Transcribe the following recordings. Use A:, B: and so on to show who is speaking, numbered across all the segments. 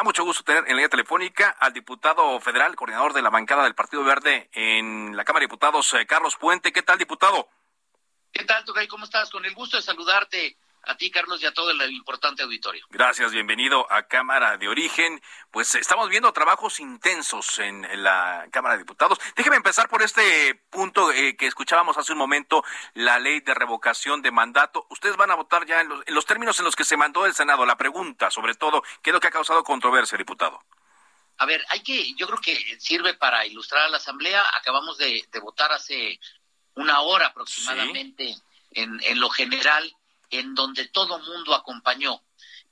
A: da mucho gusto tener en la línea telefónica al diputado federal, coordinador de la bancada del Partido Verde en la Cámara de Diputados, eh, Carlos Puente. ¿Qué tal, diputado?
B: ¿Qué tal, Tugay? ¿Cómo estás? Con el gusto de saludarte a ti, Carlos, y a todo el importante auditorio.
A: Gracias, bienvenido a Cámara de Origen. Pues estamos viendo trabajos intensos en, la Cámara de Diputados. Déjeme empezar por este punto eh, que escuchábamos hace un momento, la ley de revocación de mandato. Ustedes van a votar ya en los, en los términos en los que se mandó el Senado. La pregunta, sobre todo, ¿qué es lo que ha causado controversia, diputado?
B: A ver, hay que, yo creo que sirve para ilustrar a la Asamblea. Acabamos de, votar hace una hora aproximadamente en, en lo general en donde todo mundo acompañó.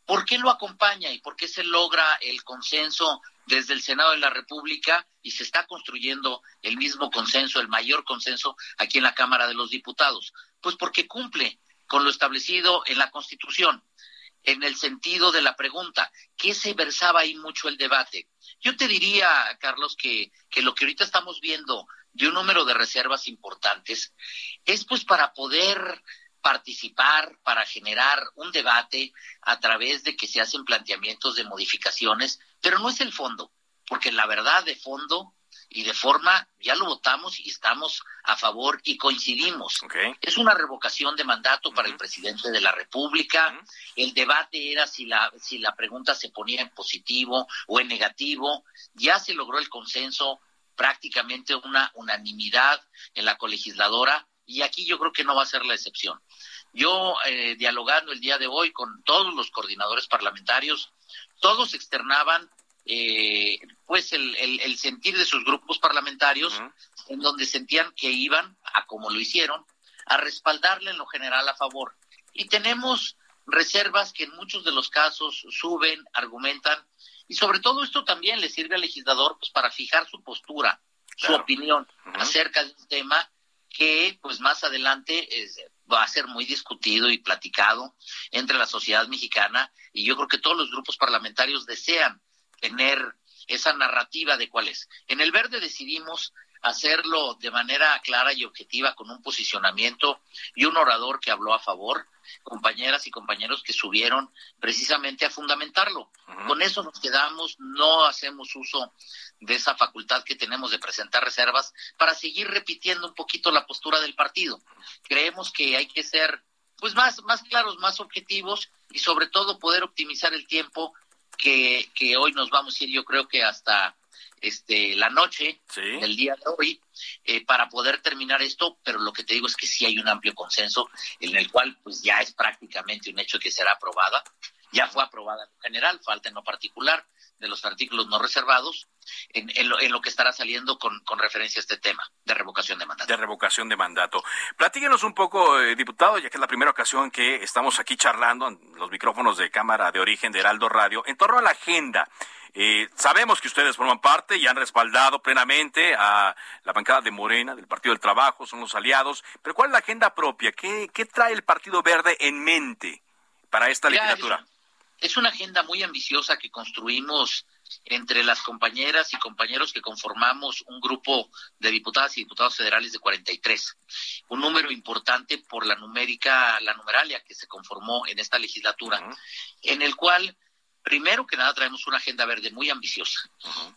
B: ¿Por qué lo acompaña y por qué se logra el consenso desde el Senado de la República y se está construyendo el mismo consenso, el mayor consenso aquí en la Cámara de los Diputados? Pues porque cumple con lo establecido en la Constitución, en el sentido de la pregunta, ¿qué se versaba ahí mucho el debate? Yo te diría, Carlos, que, que lo que ahorita estamos viendo de un número de reservas importantes es pues para poder participar, para generar un debate a través de que se hacen planteamientos de modificaciones, pero no es el fondo, porque la verdad de fondo y de forma ya lo votamos y estamos a favor y coincidimos. Es una revocación de mandato para el presidente de la República. El debate era si la si la pregunta se ponía en positivo o en negativo. Ya se logró el consenso, prácticamente una unanimidad en la colegisladora y aquí yo creo que no va a ser la excepción. Yo, eh, dialogando el día de hoy con todos los coordinadores parlamentarios, todos externaban eh, pues el, el, sentir de sus grupos parlamentarios, en donde sentían que iban, a como lo hicieron, a respaldarle en lo general a favor. Y tenemos reservas que en muchos de los casos suben, argumentan, y sobre todo esto también le sirve al legislador pues, para fijar su postura, su opinión acerca de un tema que pues más adelante va a ser muy discutido y platicado entre la sociedad mexicana y yo creo que todos los grupos parlamentarios desean tener esa narrativa de cuál es. En el verde decidimos hacerlo de manera clara y objetiva con un posicionamiento y un orador que habló a favor, compañeras y compañeros que subieron precisamente a fundamentarlo. Con eso nos quedamos, no hacemos uso de esa facultad que tenemos de presentar reservas para seguir repitiendo un poquito la postura del partido. Creemos que hay que ser pues más, más claros, más objetivos y sobre todo poder optimizar el tiempo que, que hoy nos vamos a ir, yo creo que hasta este la noche del día de hoy eh, para poder terminar esto, pero lo que te digo es que sí hay un amplio consenso en el cual pues ya es prácticamente un hecho que será aprobada, ya fue aprobada en general, falta en lo particular de los artículos no reservados en, lo, que estará saliendo con, referencia a este tema de revocación de mandato.
A: De revocación de mandato. Platíquenos un poco, eh, diputado, ya que es la primera ocasión que estamos aquí charlando en los micrófonos de Cámara de Origen de Heraldo Radio, en torno a la agenda. Eh, sabemos que ustedes forman parte y han respaldado plenamente a la bancada de Morena, del Partido del Trabajo, son los aliados, pero ¿cuál es la agenda propia? ¿Qué, qué trae el Partido Verde en mente para esta legislatura?
B: Es una agenda muy ambiciosa que construimos entre las compañeras y compañeros que conformamos un grupo de diputadas y diputados federales de 43. Un número importante por la numérica, la numeralia que se conformó en esta legislatura, en el cual Primero que nada traemos una agenda verde muy ambiciosa,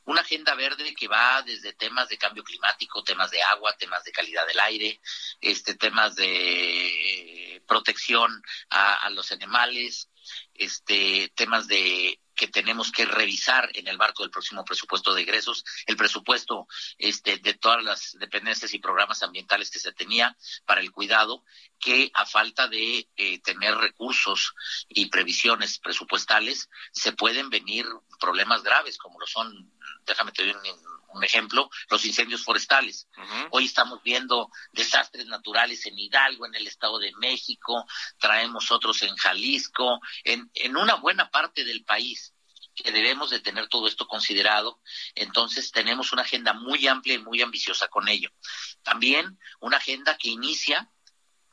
B: una agenda verde que va desde temas de cambio climático, temas de agua, temas de calidad del aire, este temas de protección a los animales, este, temas de que tenemos que revisar en el marco del próximo presupuesto de ingresos, el presupuesto este, de todas las dependencias y programas ambientales que se tenía para el cuidado, que a falta de eh, tener recursos y previsiones presupuestales, se pueden venir problemas graves como lo son, déjame te un, un ejemplo, los incendios forestales. Hoy estamos viendo desastres naturales en Hidalgo, en el Estado de México, traemos otros en Jalisco, en, en una buena parte del país que debemos de tener todo esto considerado. Entonces tenemos una agenda muy amplia y muy ambiciosa con ello. También una agenda que inicia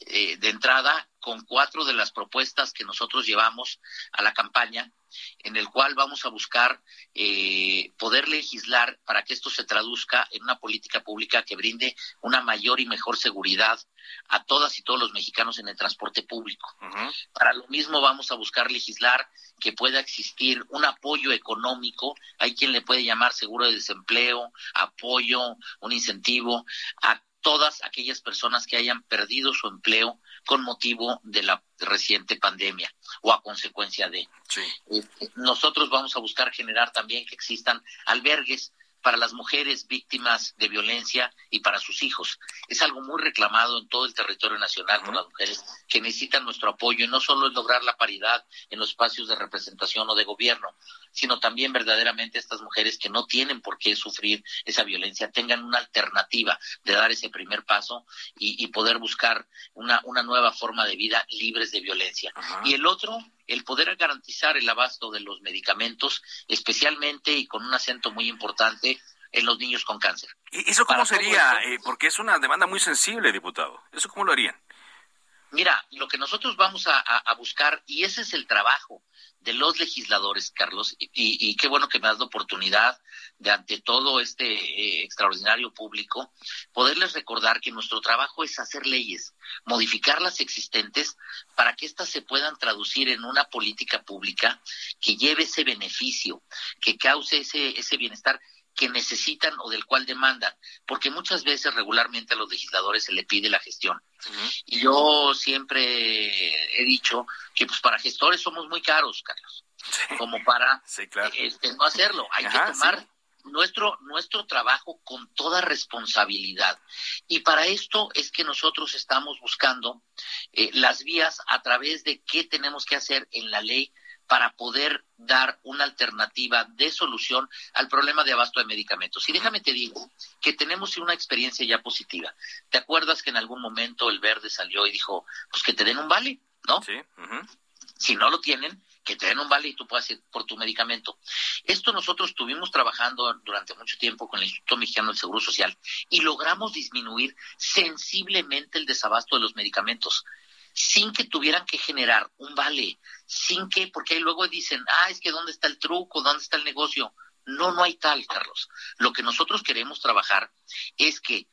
B: eh, de entrada con cuatro de las propuestas que nosotros llevamos a la campaña, en el cual vamos a buscar eh, poder legislar para que esto se traduzca en una política pública que brinde una mayor y mejor seguridad a todas y todos los mexicanos en el transporte público. Para lo mismo vamos a buscar legislar que pueda existir un apoyo económico, hay quien le puede llamar seguro de desempleo, apoyo, un incentivo a todas aquellas personas que hayan perdido su empleo con motivo de la reciente pandemia o a consecuencia de. Eh, nosotros vamos a buscar generar también que existan albergues para las mujeres víctimas de violencia y para sus hijos. Es algo muy reclamado en todo el territorio nacional por las mujeres que necesitan nuestro apoyo y no solo es lograr la paridad en los espacios de representación o de gobierno, sino también verdaderamente estas mujeres que no tienen por qué sufrir esa violencia tengan una alternativa de dar ese primer paso y, poder buscar una, una nueva forma de vida libres de violencia. Y el otro el poder garantizar el abasto de los medicamentos, especialmente y con un acento muy importante en los niños con cáncer.
A: ¿Y eso cómo sería? Eh, porque es una demanda muy sensible, diputado. ¿Eso cómo lo harían?
B: Mira, lo que nosotros vamos a buscar, y ese es el trabajo de los legisladores, Carlos, y, qué bueno que me das la oportunidad de ante todo este eh, extraordinario público, poderles recordar que nuestro trabajo es hacer leyes, modificar las existentes para que éstas se puedan traducir en una política pública que lleve ese beneficio, que cause ese, ese bienestar que necesitan o del cual demandan, porque muchas veces regularmente a los legisladores se le pide la gestión. Y yo siempre he dicho que pues para gestores somos muy caros, Carlos, como para este, no hacerlo. Hay que tomar nuestro, nuestro trabajo con toda responsabilidad. Y para esto es que nosotros estamos buscando eh, las vías a través de qué tenemos que hacer en la ley para poder dar una alternativa de solución al problema de abasto de medicamentos. Y déjame te digo que tenemos una experiencia ya positiva. ¿Te acuerdas que en algún momento el verde salió y dijo, pues que te den un vale, ¿no? Sí. Si no lo tienen, que te den un vale y tú puedas ir por tu medicamento. Esto nosotros estuvimos trabajando durante mucho tiempo con el Instituto Mexicano del Seguro Social y logramos disminuir sensiblemente el desabasto de los medicamentos sin que tuvieran que generar un vale, sin que, porque luego dicen, ah, es que dónde está el truco, dónde está el negocio. No, no hay tal, Carlos. Lo que nosotros queremos trabajar es que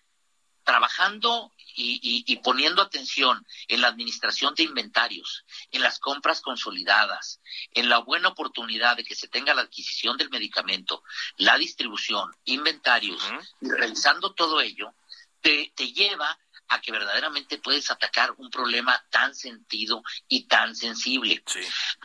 B: trabajando y, y, poniendo atención en la administración de inventarios, en las compras consolidadas, en la buena oportunidad de que se tenga la adquisición del medicamento, la distribución, inventarios, y realizando todo ello, te, te lleva a que verdaderamente puedes atacar un problema tan sentido y tan sensible.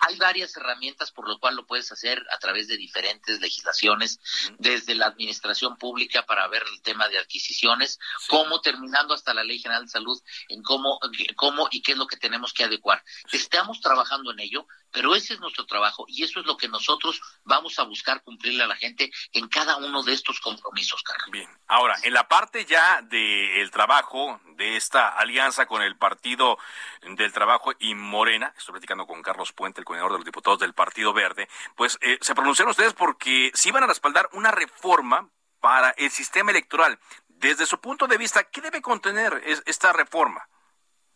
B: Hay varias herramientas por lo cual lo puedes hacer a través de diferentes legislaciones, desde la administración pública para ver el tema de adquisiciones, como terminando hasta la Ley General de Salud en cómo, cómo y qué es lo que tenemos que adecuar. Estamos trabajando en ello, pero ese es nuestro trabajo y eso es lo que nosotros vamos a buscar cumplirle a la gente en cada uno de estos compromisos, Carlos.
A: Bien, ahora, en la parte ya del trabajo, de esta alianza con el Partido del Trabajo y Morena, estoy platicando con Carlos Puente, el coordinador de los diputados del Partido Verde, pues eh, se pronunciaron ustedes porque sí van a respaldar una reforma para el sistema electoral. Desde su punto de vista, ¿qué debe contener esta reforma?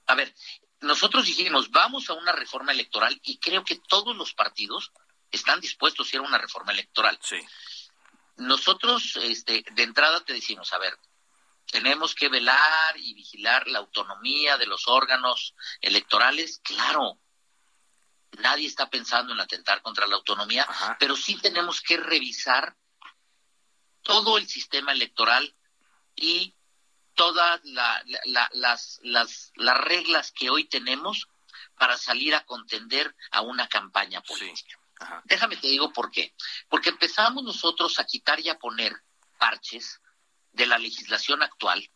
B: A ver, nosotros dijimos, vamos a una reforma electoral y creo que todos los partidos están dispuestos a ir a una reforma electoral. Sí. Nosotros, este, de entrada te decimos, a ver, tenemos que velar y vigilar la autonomía de los órganos electorales, claro. Nadie está pensando en atentar contra la autonomía, pero sí tenemos que revisar todo el sistema electoral y todas las, las, las reglas que hoy tenemos para salir a contender a una campaña política. Déjame te digo por qué. Porque empezamos nosotros a quitar y a poner parches de la legislación actual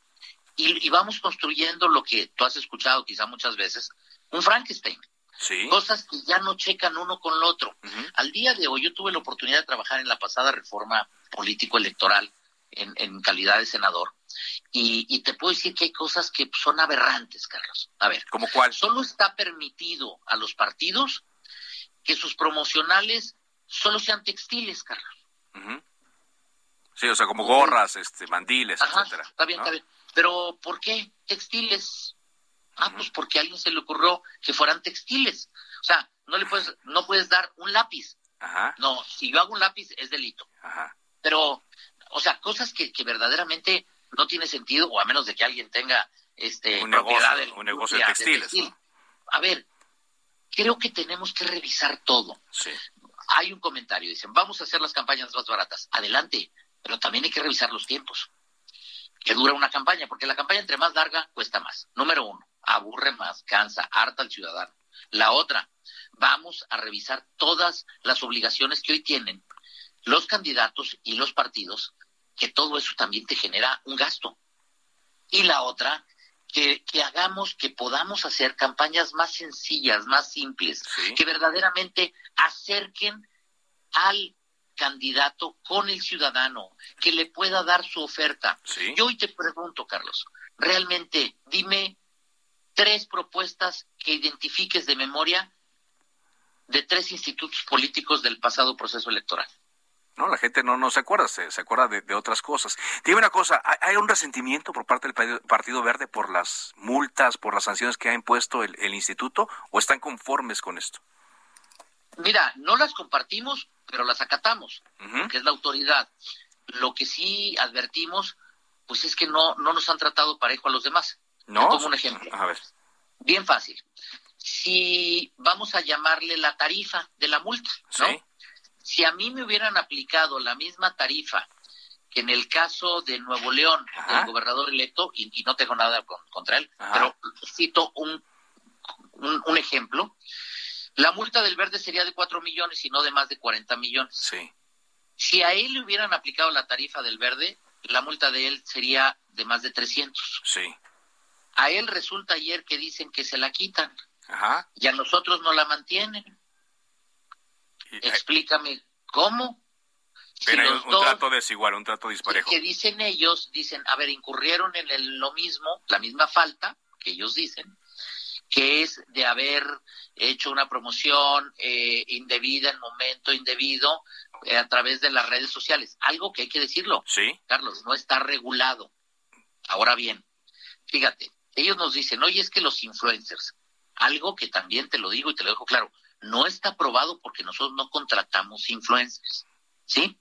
B: y, vamos construyendo lo que tú has escuchado quizá muchas veces, un Frankenstein. Cosas que ya no checan uno con el otro. Al día de hoy yo tuve la oportunidad de trabajar en la pasada reforma político-electoral en, en calidad de senador y, te puedo decir que hay cosas que son aberrantes, Carlos. A ver,
A: ¿como cuál?
B: Solo está permitido a los partidos que sus promocionales solo sean textiles, Carlos.
A: Sí, o sea, como gorras, este, mandiles, etcétera.
B: Está bien, está bien. Pero ¿por qué textiles? Ah, pues porque a alguien se le ocurrió que fueran textiles. O sea, no le puedes, no puedes dar un lápiz. Ajá. No, si yo hago un lápiz es delito. Ajá. Pero, o sea, cosas que, que verdaderamente no tiene sentido, o a menos de que alguien tenga este
A: un negocio, un negocio de textiles.
B: A ver, creo que tenemos que revisar todo. Sí. Hay un comentario, dicen, vamos a hacer las campañas más baratas. Adelante, pero también hay que revisar los tiempos que dura una campaña, porque la campaña entre más larga cuesta más. Número uno, aburre más, cansa, harta al ciudadano. La otra, vamos a revisar todas las obligaciones que hoy tienen los candidatos y los partidos, que todo eso también te genera un gasto. Y la otra, que, que hagamos, que podamos hacer campañas más sencillas, más simples, que verdaderamente acerquen al candidato con el ciudadano, que le pueda dar su oferta. Yo hoy te pregunto, Carlos, realmente dime tres propuestas que identifiques de memoria de tres institutos políticos del pasado proceso electoral.
A: No, la gente no, no se acuerda, se, acuerda de, otras cosas. Dime una cosa, ¿hay, un resentimiento por parte del Partido Verde por las multas, por las sanciones que ha impuesto el, instituto o están conformes con esto?
B: Mira, no las compartimos, pero las acatamos, que es la autoridad. Lo que sí advertimos, pues es que no, no nos han tratado parejo a los demás. No. Como un ejemplo. A ver. Bien fácil. Si vamos a llamarle la tarifa de la multa, ¿no? Si a mí me hubieran aplicado la misma tarifa que en el caso de Nuevo León, el gobernador electo, y, no tengo nada contra él, pero cito un, un, ejemplo, la multa del verde sería de 4 millones y no de más de 40 millones. Sí. Si a él le hubieran aplicado la tarifa del verde, la multa de él sería de más de 300. Sí. A él resulta ayer que dicen que se la quitan. Ajá. Y a nosotros no la mantienen. Eh, Explícame cómo.
A: un, trato desigual, un trato disparejo.
B: Que dicen ellos, dicen, a ver, incurrieron en lo mismo, la misma falta que ellos dicen, que es de haber hecho una promoción eh, indebida en momento indebido eh, a través de las redes sociales. Algo que hay que decirlo. Sí. Carlos, no está regulado. Ahora bien, fíjate, ellos nos dicen, oye, es que los influencers, algo que también te lo digo y te lo dejo claro, no está probado porque nosotros no contratamos influencers, ¿sí?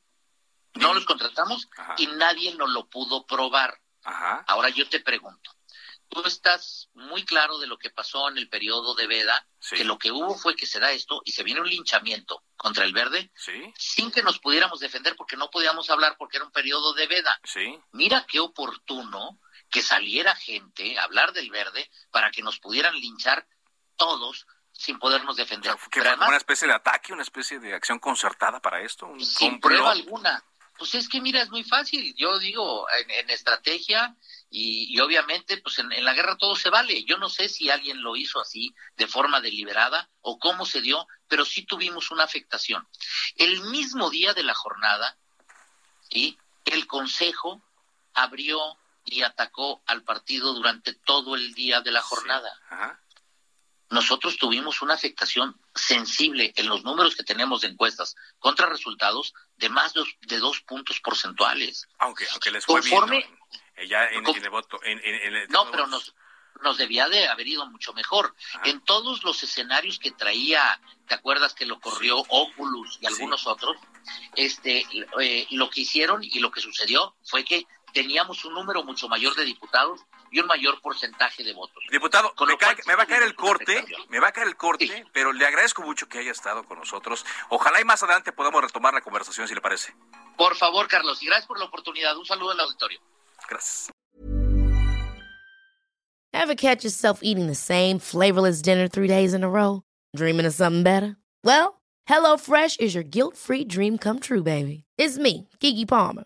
B: No los contratamos y nadie nos lo pudo probar. Ahora yo te pregunto, tú estás muy claro de lo que pasó en el periodo de Veda, que lo que hubo fue que se da esto y se viene un linchamiento contra el verde, sin que nos pudiéramos defender porque no podíamos hablar porque era un periodo de Veda. Mira qué oportuno que saliera gente a hablar del verde para que nos pudieran linchar todos sin podernos defender.
A: una especie de ataque, una especie de acción concertada para esto.
B: sin prueba alguna. Pues es que mira, es muy fácil. Yo digo, en, estrategia y, obviamente, pues en, la guerra todo se vale. Yo no sé si alguien lo hizo así, de forma deliberada, o cómo se dio, pero sí tuvimos una afectación. El mismo día de la jornada, ¿sí? el Consejo abrió y atacó al partido durante todo el día de la jornada. Ajá nosotros tuvimos una afectación sensible en los números que tenemos de encuestas contra resultados de más de dos, puntos porcentuales.
A: Aunque, aunque les fue bien, en, voto,
B: no, pero nos, nos debía de haber ido mucho mejor. En todos los escenarios que traía, ¿te acuerdas que lo corrió Oculus y algunos otros? Este, eh, lo que hicieron y lo que sucedió fue que teníamos un número mucho mayor de diputados y un mayor porcentaje de votos.
A: Diputado, me, va a caer el corte, me va a caer el corte, pero le agradezco mucho que haya estado con nosotros. Ojalá y más adelante podamos retomar la conversación, si le parece.
B: Por favor, Carlos, y gracias por la oportunidad. Un saludo al auditorio.
A: Gracias.
C: Ever catch yourself eating the same flavorless dinner three days in a row? Dreaming of something better? Well, HelloFresh is your guilt-free dream come true, baby. It's me, Kiki Palmer.